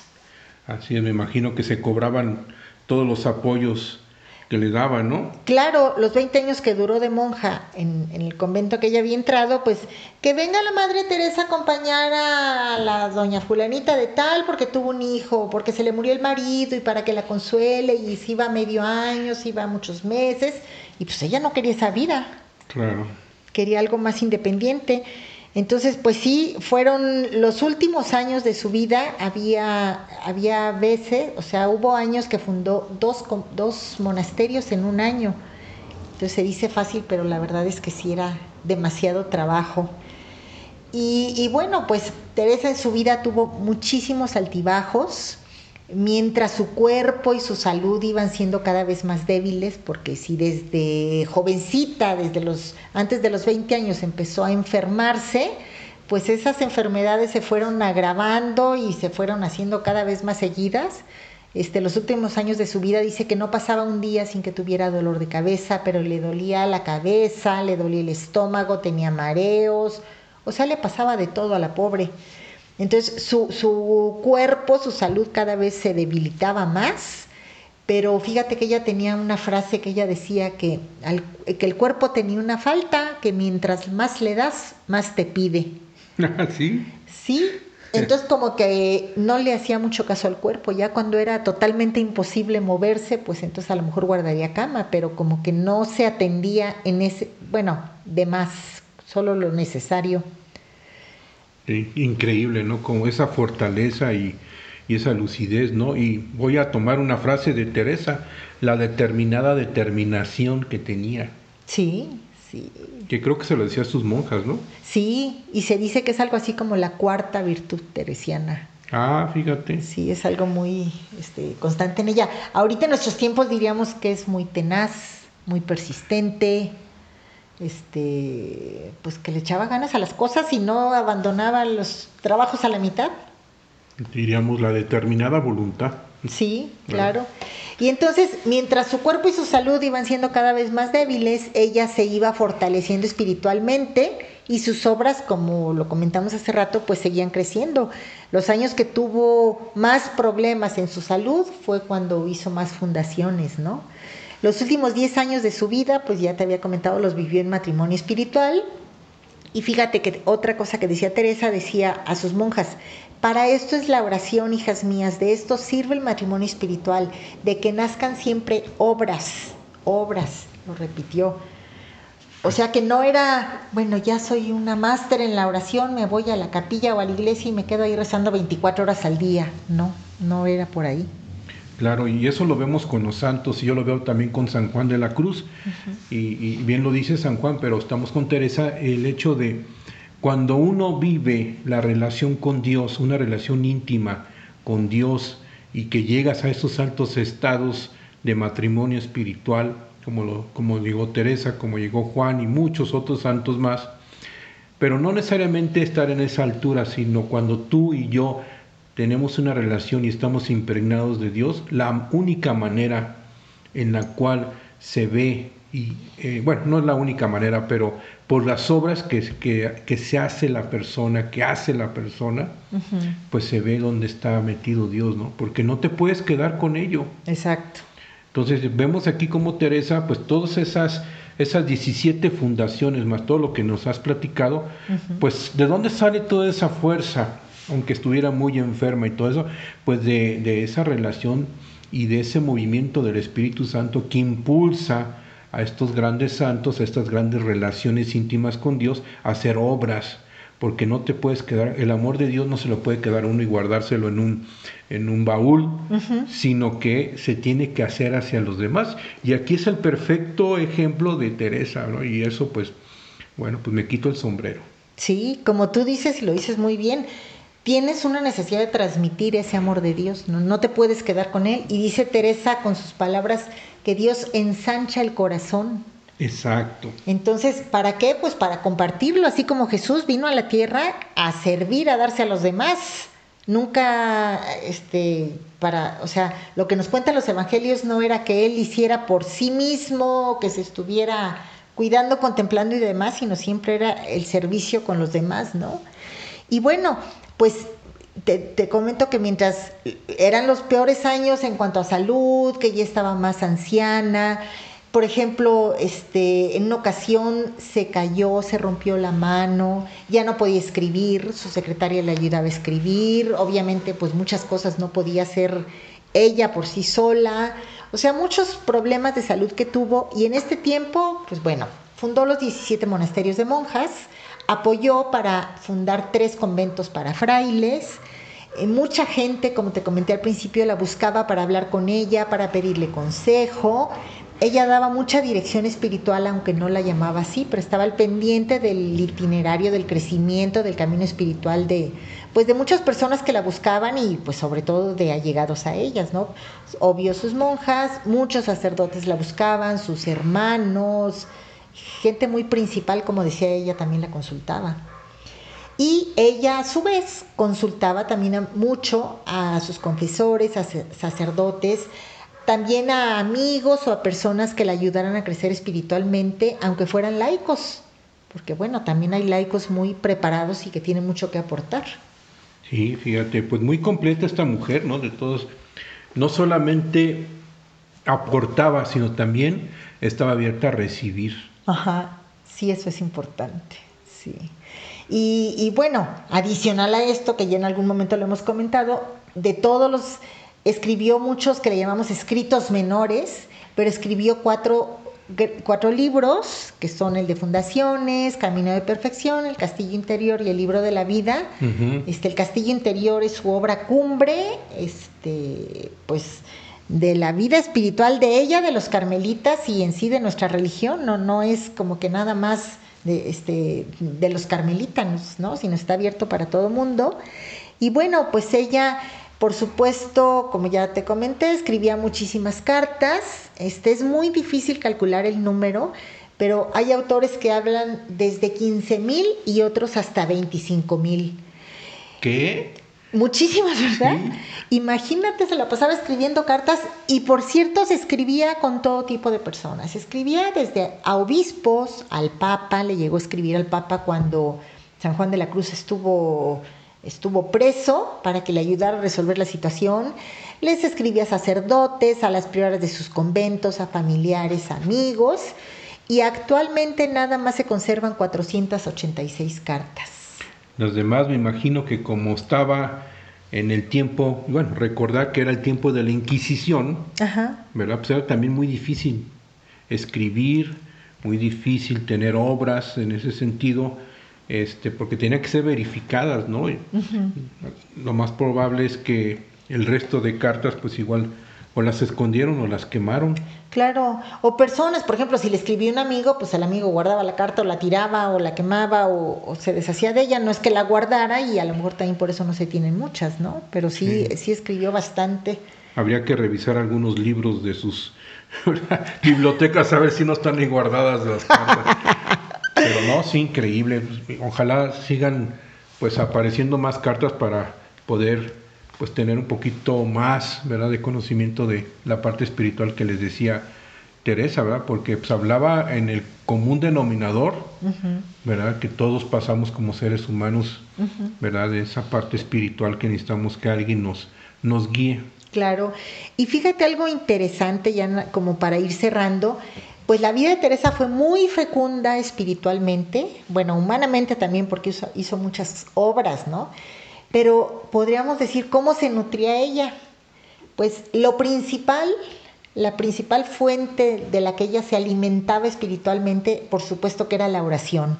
Así es, me imagino que se cobraban todos los apoyos que le daban, ¿no? Claro, los 20 años que duró de monja en, el convento que ella había entrado, pues que venga la Madre Teresa a acompañar a la doña fulanita de tal porque tuvo un hijo, porque se le murió el marido y para que la consuele y si iba medio año, si iba muchos meses, y pues ella no quería esa vida. Claro. Quería algo más independiente. Entonces, pues sí, fueron los últimos años de su vida, había, había veces, o sea, hubo años que fundó dos, dos monasterios en un año. Entonces se dice fácil, pero la verdad es que sí era demasiado trabajo. Y, y bueno, pues Teresa en su vida tuvo muchísimos altibajos, mientras su cuerpo y su salud iban siendo cada vez más débiles, porque si desde jovencita, desde los antes de los 20 años empezó a enfermarse, pues esas enfermedades se fueron agravando y se fueron haciendo cada vez más seguidas. Este, los últimos años de su vida dice que no pasaba un día sin que tuviera dolor de cabeza, pero le dolía la cabeza, le dolía el estómago, tenía mareos, o sea, le pasaba de todo a la pobre. Entonces su, su cuerpo, su salud cada vez se debilitaba más, pero fíjate que ella tenía una frase que ella decía que, que el cuerpo tenía una falta, que mientras más le das, más te pide. ¿Sí? Sí, entonces como que no le hacía mucho caso al cuerpo, ya cuando era totalmente imposible moverse, pues entonces a lo mejor guardaría cama, pero como que no se atendía en ese, bueno, de más, solo lo necesario increíble, ¿no? Como esa fortaleza y, esa lucidez, ¿no? Y voy a tomar una frase de Teresa, la determinada determinación que tenía. Sí, sí. Que creo que se lo decía a sus monjas, ¿no? Sí, y se dice que es algo así como la cuarta virtud teresiana. Ah, fíjate. Sí, es algo muy este, constante en ella. Ahorita en nuestros tiempos diríamos que es muy tenaz, muy persistente, este, pues que le echaba ganas a las cosas y no abandonaba los trabajos a la mitad. Diríamos la determinada voluntad. Sí, claro. Y entonces, mientras su cuerpo y su salud iban siendo cada vez más débiles, ella se iba fortaleciendo espiritualmente y sus obras, como lo comentamos hace rato, pues seguían creciendo. Los años que tuvo más problemas en su salud fue cuando hizo más fundaciones, ¿no? Los últimos 10 años de su vida, pues ya te había comentado, los vivió en matrimonio espiritual. Y fíjate que otra cosa que decía Teresa, decía a sus monjas, para esto es la oración, hijas mías, de esto sirve el matrimonio espiritual, de que nazcan siempre obras, obras, lo repitió. O sea que no era, bueno, ya soy una máster en la oración, me voy a la capilla o a la iglesia y me quedo ahí rezando 24 horas al día. No, no era por ahí. Claro, y eso lo vemos con los santos, y yo lo veo también con San Juan de la Cruz, y, bien lo dice San Juan, pero estamos con Teresa, el hecho de cuando uno vive la relación con Dios, una relación íntima con Dios, y que llegas a esos altos estados de matrimonio espiritual, como, lo, como llegó Teresa, como llegó Juan y muchos otros santos más, pero no necesariamente estar en esa altura, sino cuando tú y yo tenemos una relación y estamos impregnados de Dios, la única manera en la cual se ve, y eh, bueno, no es la única manera, pero por las obras que, que, se hace la persona, que hace la persona, pues se ve dónde está metido Dios, ¿no? Porque no te puedes quedar con ello. Exacto. Entonces vemos aquí como Teresa, pues todas esas, esas 17 fundaciones, más todo lo que nos has platicado, pues de dónde sale toda esa fuerza, aunque estuviera muy enferma y todo eso, pues de, esa relación y de ese movimiento del Espíritu Santo que impulsa a estos grandes santos, a estas grandes relaciones íntimas con Dios, a hacer obras, porque no te puedes quedar, el amor de Dios no se lo puede quedar uno y guardárselo en un, en un baúl, sino que se tiene que hacer hacia los demás. Y aquí es el perfecto ejemplo de Teresa, ¿no? Y eso pues, bueno, pues me quito el sombrero. Sí, como tú dices y lo dices muy bien, tienes una necesidad de transmitir ese amor de Dios, ¿no? no te puedes quedar con él. Y dice Teresa con sus palabras que Dios ensancha el corazón. Exacto. Entonces, ¿para qué? Pues para compartirlo, así como Jesús vino a la tierra a servir, a darse a los demás. Nunca, este, para, o sea, lo que nos cuentan los evangelios no era que él hiciera por sí mismo, que se estuviera cuidando, contemplando y demás, sino siempre era el servicio con los demás, ¿no? Y bueno, pues te, comento que mientras eran los peores años en cuanto a salud, que ella estaba más anciana, por ejemplo, este, en una ocasión se cayó, se rompió la mano, ya no podía escribir, su secretaria le ayudaba a escribir, obviamente pues muchas cosas no podía hacer ella por sí sola, o sea, muchos problemas de salud que tuvo y en este tiempo, pues bueno, fundó los 17 monasterios de monjas, apoyó para fundar tres conventos para frailes, eh, mucha gente, como te comenté al principio, la buscaba para hablar con ella, para pedirle consejo, ella daba mucha dirección espiritual, aunque no la llamaba así, pero estaba al pendiente del itinerario, del crecimiento, del camino espiritual de, pues de muchas personas que la buscaban y pues sobre todo de allegados a ellas, ¿no? Obvio sus monjas, muchos sacerdotes la buscaban, sus hermanos, gente muy principal, como decía ella, también la consultaba. Y ella a su vez consultaba también mucho a sus confesores, a sacerdotes, también a amigos o a personas que la ayudaran a crecer espiritualmente, aunque fueran laicos, porque bueno, también hay laicos muy preparados y que tienen mucho que aportar. Sí, fíjate, pues muy completa esta mujer, ¿no? De todos, no solamente aportaba, sino también estaba abierta a recibir. Ajá, sí, eso es importante, sí. Y, y bueno, adicional a esto, que ya en algún momento lo hemos comentado, de todos los Escribió muchos que le llamamos escritos menores, pero escribió cuatro, cuatro libros, que son el de Fundaciones, Camino de Perfección, El Castillo Interior y el Libro de la Vida. este, el Castillo Interior es su obra cumbre, este, pues de la vida espiritual de ella, de los carmelitas y en sí de nuestra religión, no, no es como que nada más de, este, de los carmelitas, ¿no? sino está abierto para todo mundo. Y bueno, pues ella por supuesto, como ya te comenté, escribía muchísimas cartas. Este es muy difícil calcular el número, pero hay autores que hablan desde 15 mil y otros hasta 25 mil. ¿Qué? Muchísimas, ¿verdad? Imagínate, se la pasaba escribiendo cartas y por cierto se escribía con todo tipo de personas. Escribía desde a obispos, al Papa, le llegó a escribir al Papa cuando San Juan de la Cruz estuvo estuvo preso para que le ayudara a resolver la situación. Les escribía a sacerdotes, a las prioras de sus conventos, a familiares, amigos. Y actualmente nada más se conservan 486 cartas. Los demás me imagino que como estaba en el tiempo, bueno, recordar que era el tiempo de la Inquisición, ¿verdad? Pues era también muy difícil escribir, muy difícil tener obras en ese sentido este, porque tenían que ser verificadas, ¿no? Lo más probable es que el resto de cartas, pues igual, o las escondieron o las quemaron. Claro, o personas, por ejemplo, si le escribió un amigo, pues el amigo guardaba la carta o la tiraba o la quemaba o, se deshacía de ella, no es que la guardara y a lo mejor también por eso no se tienen muchas, ¿no? Pero sí, sí, escribió bastante. Habría que revisar algunos libros de sus bibliotecas a ver si no están ahí guardadas las cartas. Pero no, sí, increíble. Ojalá sigan pues apareciendo más cartas para poder pues tener un poquito más, ¿verdad? De conocimiento de la parte espiritual que les decía Teresa, ¿verdad? Porque pues hablaba en el común denominador, ¿verdad? Que todos pasamos como seres humanos, ¿verdad? De esa parte espiritual que necesitamos que alguien nos, nos guíe. Claro. Y fíjate algo interesante, ya como para ir cerrando, pues la vida de Teresa fue muy fecunda espiritualmente, bueno, humanamente también porque hizo, muchas obras, ¿no? Pero podríamos decir cómo se nutría ella. Pues lo principal, la principal fuente de la que ella se alimentaba espiritualmente, por supuesto que era la oración.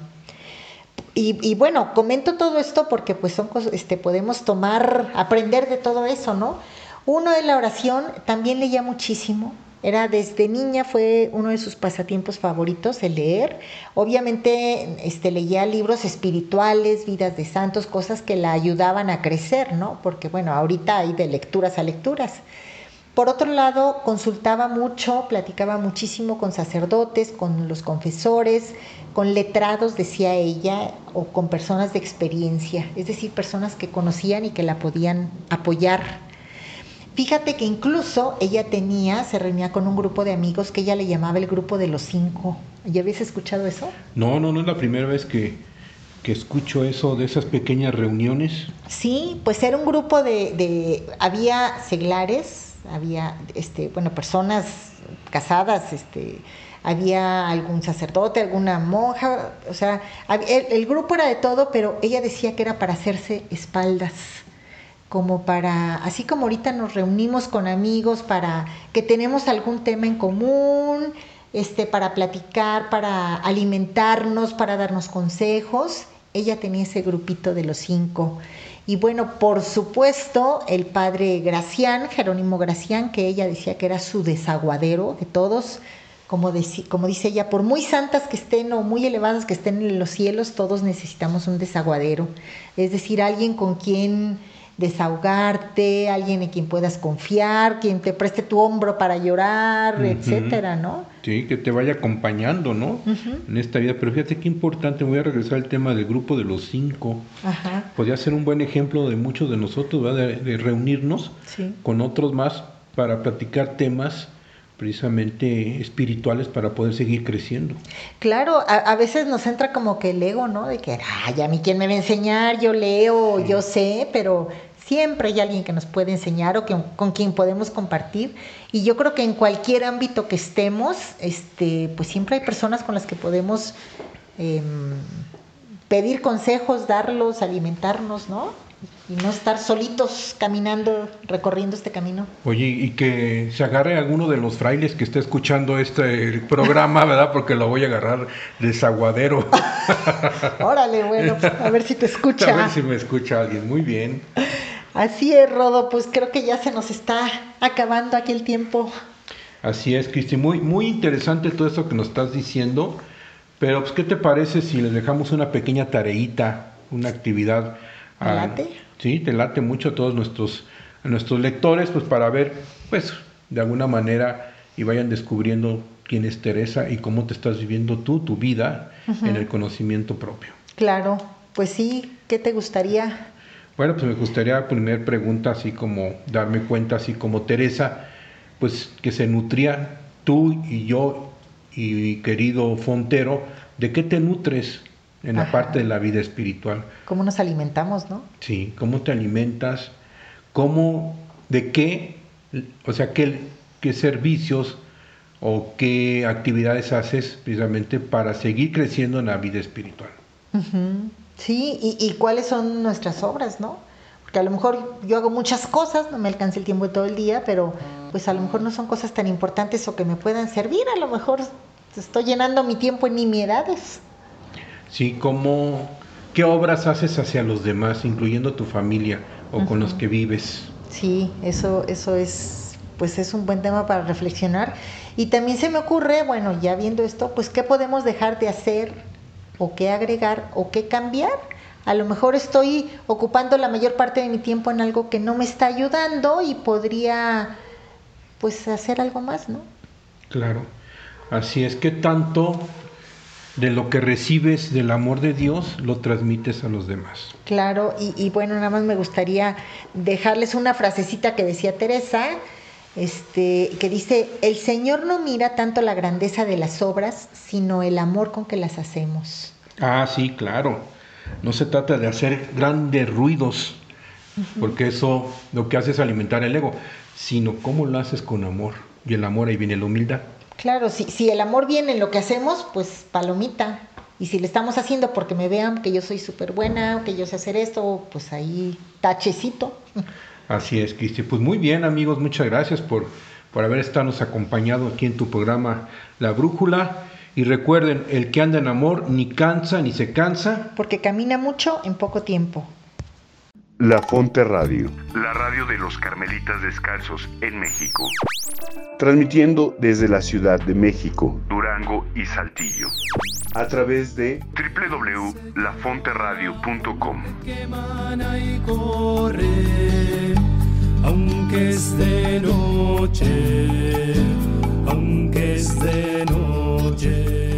Y, bueno, comento todo esto porque pues son cosas, este, podemos tomar, aprender de todo eso, ¿no? Uno de la oración, también leía muchísimo, era desde niña, fue uno de sus pasatiempos favoritos el leer. Obviamente este, leía libros espirituales, vidas de santos, cosas que la ayudaban a crecer, ¿no? Porque bueno, ahorita hay de lecturas a lecturas. Por otro lado, consultaba mucho, platicaba muchísimo con sacerdotes, con los confesores, con letrados, decía ella, o con personas de experiencia, es decir, personas que conocían y que la podían apoyar. Fíjate que incluso ella tenía, se reunía con un grupo de amigos que ella le llamaba el grupo de los cinco. ¿Ya habías escuchado eso? No, no, no es la primera vez que, que escucho eso de esas pequeñas reuniones. Sí, pues era un grupo de, de había seglares, había, este, bueno, personas casadas, este, había algún sacerdote, alguna monja, o sea, el, el, grupo era de todo, pero ella decía que era para hacerse espaldas, como para, así como ahorita nos reunimos con amigos para que tenemos algún tema en común, este, para platicar, para alimentarnos, para darnos consejos, ella tenía ese grupito de los cinco. Y bueno, por supuesto, el padre Gracián, Jerónimo Gracián, que ella decía que era su desaguadero, que todos, como, como dice ella, por muy santas que estén o muy elevadas que estén en los cielos, todos necesitamos un desaguadero. Es decir, alguien con quien desahogarte, alguien en quien puedas confiar, quien te preste tu hombro para llorar, uh -huh. etcétera, ¿no? Sí, que te vaya acompañando, ¿no? Uh -huh. En esta vida. Pero fíjate qué importante, voy a regresar al tema del grupo de los cinco. Ajá. Podría ser un buen ejemplo de muchos de nosotros, ¿verdad? De, de reunirnos sí. con otros más para platicar temas precisamente espirituales para poder seguir creciendo. Claro, a, a, veces nos entra como que el ego, ¿no? De que, ay, a mí quién me va a enseñar, yo leo, sí. yo sé, pero siempre hay alguien que nos puede enseñar o que, con quien podemos compartir. Y yo creo que en cualquier ámbito que estemos, este, pues siempre hay personas con las que podemos eh, pedir consejos, darlos, alimentarnos, ¿no? Y no estar solitos caminando, recorriendo este camino. Oye, y que se agarre alguno de los frailes que esté escuchando este programa, ¿verdad? Porque lo voy a agarrar desaguadero. Órale, bueno, a ver si te escucha. A ver si me escucha alguien. Muy bien. Así es, Rodo, pues creo que ya se nos está acabando aquí el tiempo. Así es, Cristi, muy, muy interesante todo eso que nos estás diciendo, pero pues, ¿qué te parece si les dejamos una pequeña tareita, una actividad? ¿Te late? Sí, te late mucho a todos nuestros, a nuestros lectores, pues para ver, pues, de alguna manera y vayan descubriendo quién es Teresa y cómo te estás viviendo tú, tu vida, uh -huh. en el conocimiento propio. Claro, pues sí, ¿qué te gustaría? Bueno, pues me gustaría, primera pregunta, así como darme cuenta, así como Teresa, pues que se nutría tú y yo y querido Fontero, ¿de qué te nutres en Ajá. la parte de la vida espiritual? ¿Cómo nos alimentamos, no? Sí, ¿cómo te alimentas? ¿Cómo, de qué, o sea, qué, qué servicios o qué actividades haces precisamente para seguir creciendo en la vida espiritual? Uh -huh. Sí, y, y, cuáles son nuestras obras, ¿no? Porque a lo mejor yo hago muchas cosas, no me alcanza el tiempo de todo el día, pero pues a lo mejor no son cosas tan importantes o que me puedan servir, a lo mejor estoy llenando mi tiempo en nimiedades. Sí, como qué obras haces hacia los demás, incluyendo tu familia o uh -huh. con los que vives. Sí, eso, eso es, pues es un buen tema para reflexionar. Y también se me ocurre, bueno, ya viendo esto, pues qué podemos dejar de hacer o qué agregar o qué cambiar. A lo mejor estoy ocupando la mayor parte de mi tiempo en algo que no me está ayudando y podría pues hacer algo más, ¿no? Claro. Así es que tanto de lo que recibes del amor de Dios lo transmites a los demás. Claro, y, y bueno, nada más me gustaría dejarles una frasecita que decía Teresa, este, que dice, el Señor no mira tanto la grandeza de las obras, sino el amor con que las hacemos. Ah, sí, claro. No se trata de hacer grandes ruidos, uh -huh. porque eso lo que hace es alimentar el ego, sino cómo lo haces con amor. Y el amor ahí viene la humildad. Claro, si, si el amor viene en lo que hacemos, pues palomita. Y si le estamos haciendo porque me vean que yo soy súper buena, que yo sé hacer esto, pues ahí tachecito. Así es, Cristi. Pues muy bien, amigos, muchas gracias por, por haber estado acompañado aquí en tu programa La Brújula. Y recuerden, el que anda en amor ni cansa ni se cansa. Porque camina mucho en poco tiempo. La Fonte Radio. La radio de los Carmelitas Descalzos en México. Transmitiendo desde la Ciudad de México, Durango y Saltillo. A través de www.lafonteradio.com. aunque es de noche, aunque es de noche.